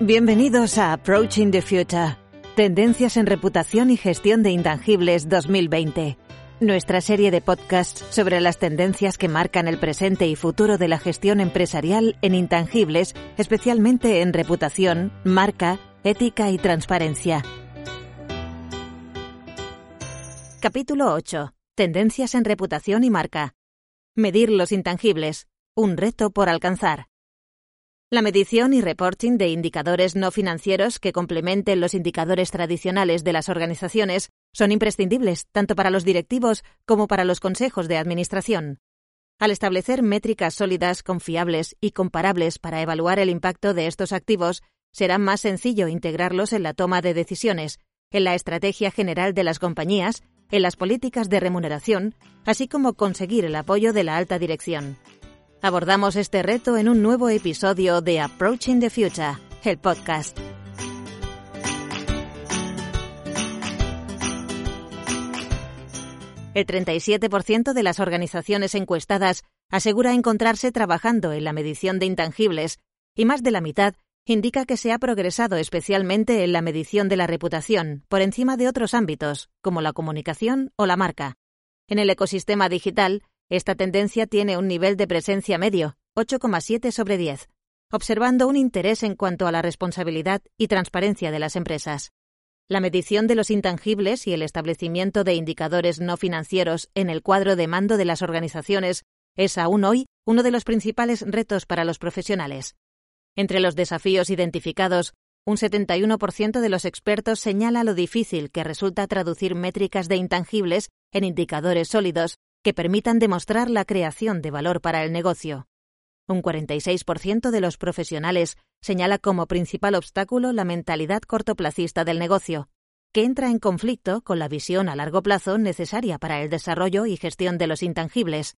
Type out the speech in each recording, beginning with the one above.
Bienvenidos a Approaching the Future, Tendencias en Reputación y Gestión de Intangibles 2020, nuestra serie de podcasts sobre las tendencias que marcan el presente y futuro de la gestión empresarial en intangibles, especialmente en reputación, marca, ética y transparencia. Capítulo 8. Tendencias en reputación y marca. Medir los intangibles. Un reto por alcanzar. La medición y reporting de indicadores no financieros que complementen los indicadores tradicionales de las organizaciones son imprescindibles tanto para los directivos como para los consejos de administración. Al establecer métricas sólidas, confiables y comparables para evaluar el impacto de estos activos, será más sencillo integrarlos en la toma de decisiones, en la estrategia general de las compañías, en las políticas de remuneración, así como conseguir el apoyo de la alta dirección. Abordamos este reto en un nuevo episodio de Approaching the Future, el podcast. El 37% de las organizaciones encuestadas asegura encontrarse trabajando en la medición de intangibles y más de la mitad indica que se ha progresado especialmente en la medición de la reputación por encima de otros ámbitos, como la comunicación o la marca. En el ecosistema digital, esta tendencia tiene un nivel de presencia medio, 8,7 sobre 10, observando un interés en cuanto a la responsabilidad y transparencia de las empresas. La medición de los intangibles y el establecimiento de indicadores no financieros en el cuadro de mando de las organizaciones es aún hoy uno de los principales retos para los profesionales. Entre los desafíos identificados, un 71% de los expertos señala lo difícil que resulta traducir métricas de intangibles en indicadores sólidos que permitan demostrar la creación de valor para el negocio. Un 46% de los profesionales señala como principal obstáculo la mentalidad cortoplacista del negocio, que entra en conflicto con la visión a largo plazo necesaria para el desarrollo y gestión de los intangibles.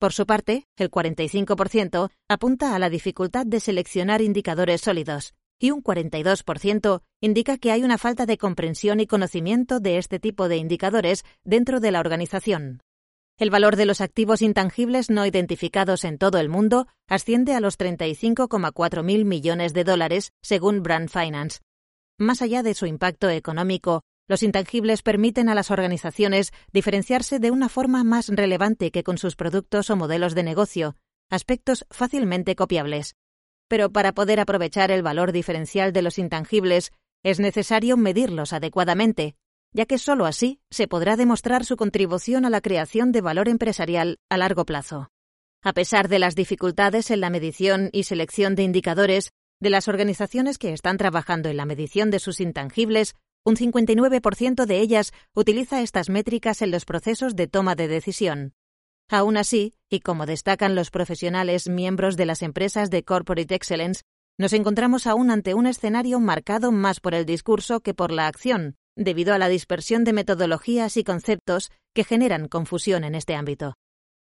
Por su parte, el 45% apunta a la dificultad de seleccionar indicadores sólidos, y un 42% indica que hay una falta de comprensión y conocimiento de este tipo de indicadores dentro de la organización. El valor de los activos intangibles no identificados en todo el mundo asciende a los 35,4 mil millones de dólares, según Brand Finance. Más allá de su impacto económico, los intangibles permiten a las organizaciones diferenciarse de una forma más relevante que con sus productos o modelos de negocio, aspectos fácilmente copiables. Pero para poder aprovechar el valor diferencial de los intangibles, es necesario medirlos adecuadamente, ya que sólo así se podrá demostrar su contribución a la creación de valor empresarial a largo plazo. A pesar de las dificultades en la medición y selección de indicadores, de las organizaciones que están trabajando en la medición de sus intangibles, un 59% de ellas utiliza estas métricas en los procesos de toma de decisión. Aún así, y como destacan los profesionales miembros de las empresas de Corporate Excellence, nos encontramos aún ante un escenario marcado más por el discurso que por la acción, debido a la dispersión de metodologías y conceptos que generan confusión en este ámbito.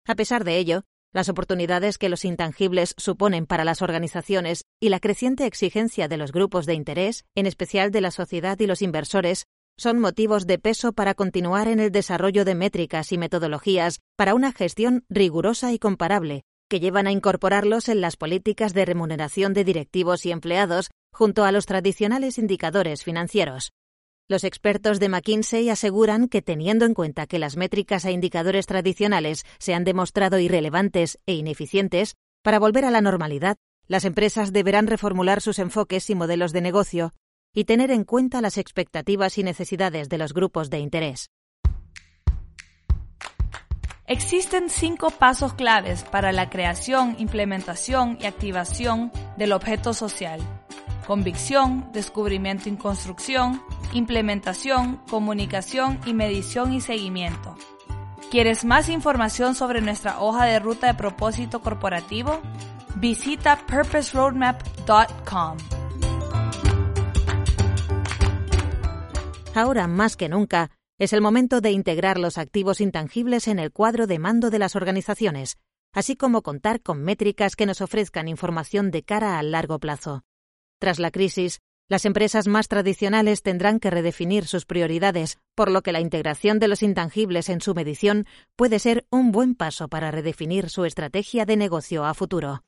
A pesar de ello, las oportunidades que los intangibles suponen para las organizaciones y la creciente exigencia de los grupos de interés, en especial de la sociedad y los inversores, son motivos de peso para continuar en el desarrollo de métricas y metodologías para una gestión rigurosa y comparable, que llevan a incorporarlos en las políticas de remuneración de directivos y empleados junto a los tradicionales indicadores financieros. Los expertos de McKinsey aseguran que teniendo en cuenta que las métricas e indicadores tradicionales se han demostrado irrelevantes e ineficientes, para volver a la normalidad, las empresas deberán reformular sus enfoques y modelos de negocio y tener en cuenta las expectativas y necesidades de los grupos de interés. Existen cinco pasos claves para la creación, implementación y activación del objeto social. Convicción, descubrimiento y construcción, implementación, comunicación y medición y seguimiento. ¿Quieres más información sobre nuestra hoja de ruta de propósito corporativo? Visita purposeroadmap.com. Ahora más que nunca, es el momento de integrar los activos intangibles en el cuadro de mando de las organizaciones, así como contar con métricas que nos ofrezcan información de cara al largo plazo. Tras la crisis, las empresas más tradicionales tendrán que redefinir sus prioridades, por lo que la integración de los intangibles en su medición puede ser un buen paso para redefinir su estrategia de negocio a futuro.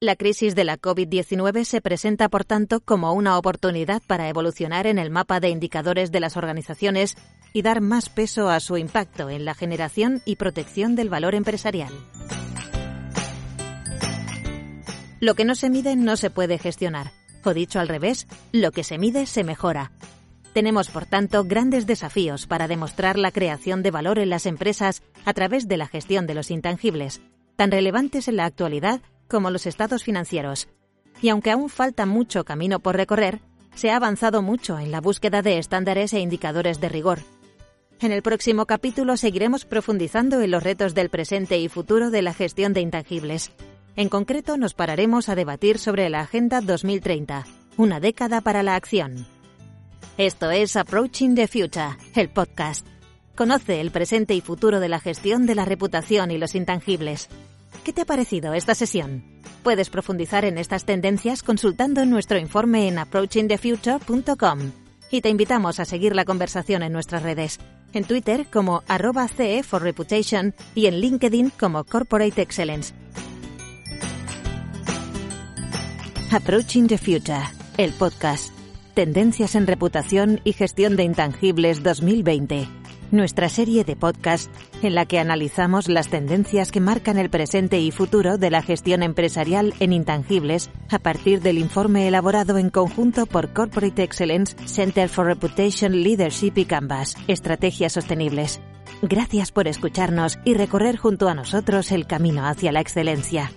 La crisis de la COVID-19 se presenta, por tanto, como una oportunidad para evolucionar en el mapa de indicadores de las organizaciones y dar más peso a su impacto en la generación y protección del valor empresarial. Lo que no se mide no se puede gestionar dicho al revés, lo que se mide se mejora. Tenemos, por tanto, grandes desafíos para demostrar la creación de valor en las empresas a través de la gestión de los intangibles, tan relevantes en la actualidad como los estados financieros. Y aunque aún falta mucho camino por recorrer, se ha avanzado mucho en la búsqueda de estándares e indicadores de rigor. En el próximo capítulo seguiremos profundizando en los retos del presente y futuro de la gestión de intangibles. En concreto, nos pararemos a debatir sobre la Agenda 2030, una década para la acción. Esto es Approaching the Future, el podcast. Conoce el presente y futuro de la gestión de la reputación y los intangibles. ¿Qué te ha parecido esta sesión? Puedes profundizar en estas tendencias consultando nuestro informe en approachingthefuture.com. Y te invitamos a seguir la conversación en nuestras redes, en Twitter como arroba CE for Reputation y en LinkedIn como Corporate Excellence. Approaching the Future, el podcast. Tendencias en reputación y gestión de intangibles 2020. Nuestra serie de podcast en la que analizamos las tendencias que marcan el presente y futuro de la gestión empresarial en intangibles a partir del informe elaborado en conjunto por Corporate Excellence, Center for Reputation Leadership y Canvas, Estrategias Sostenibles. Gracias por escucharnos y recorrer junto a nosotros el camino hacia la excelencia.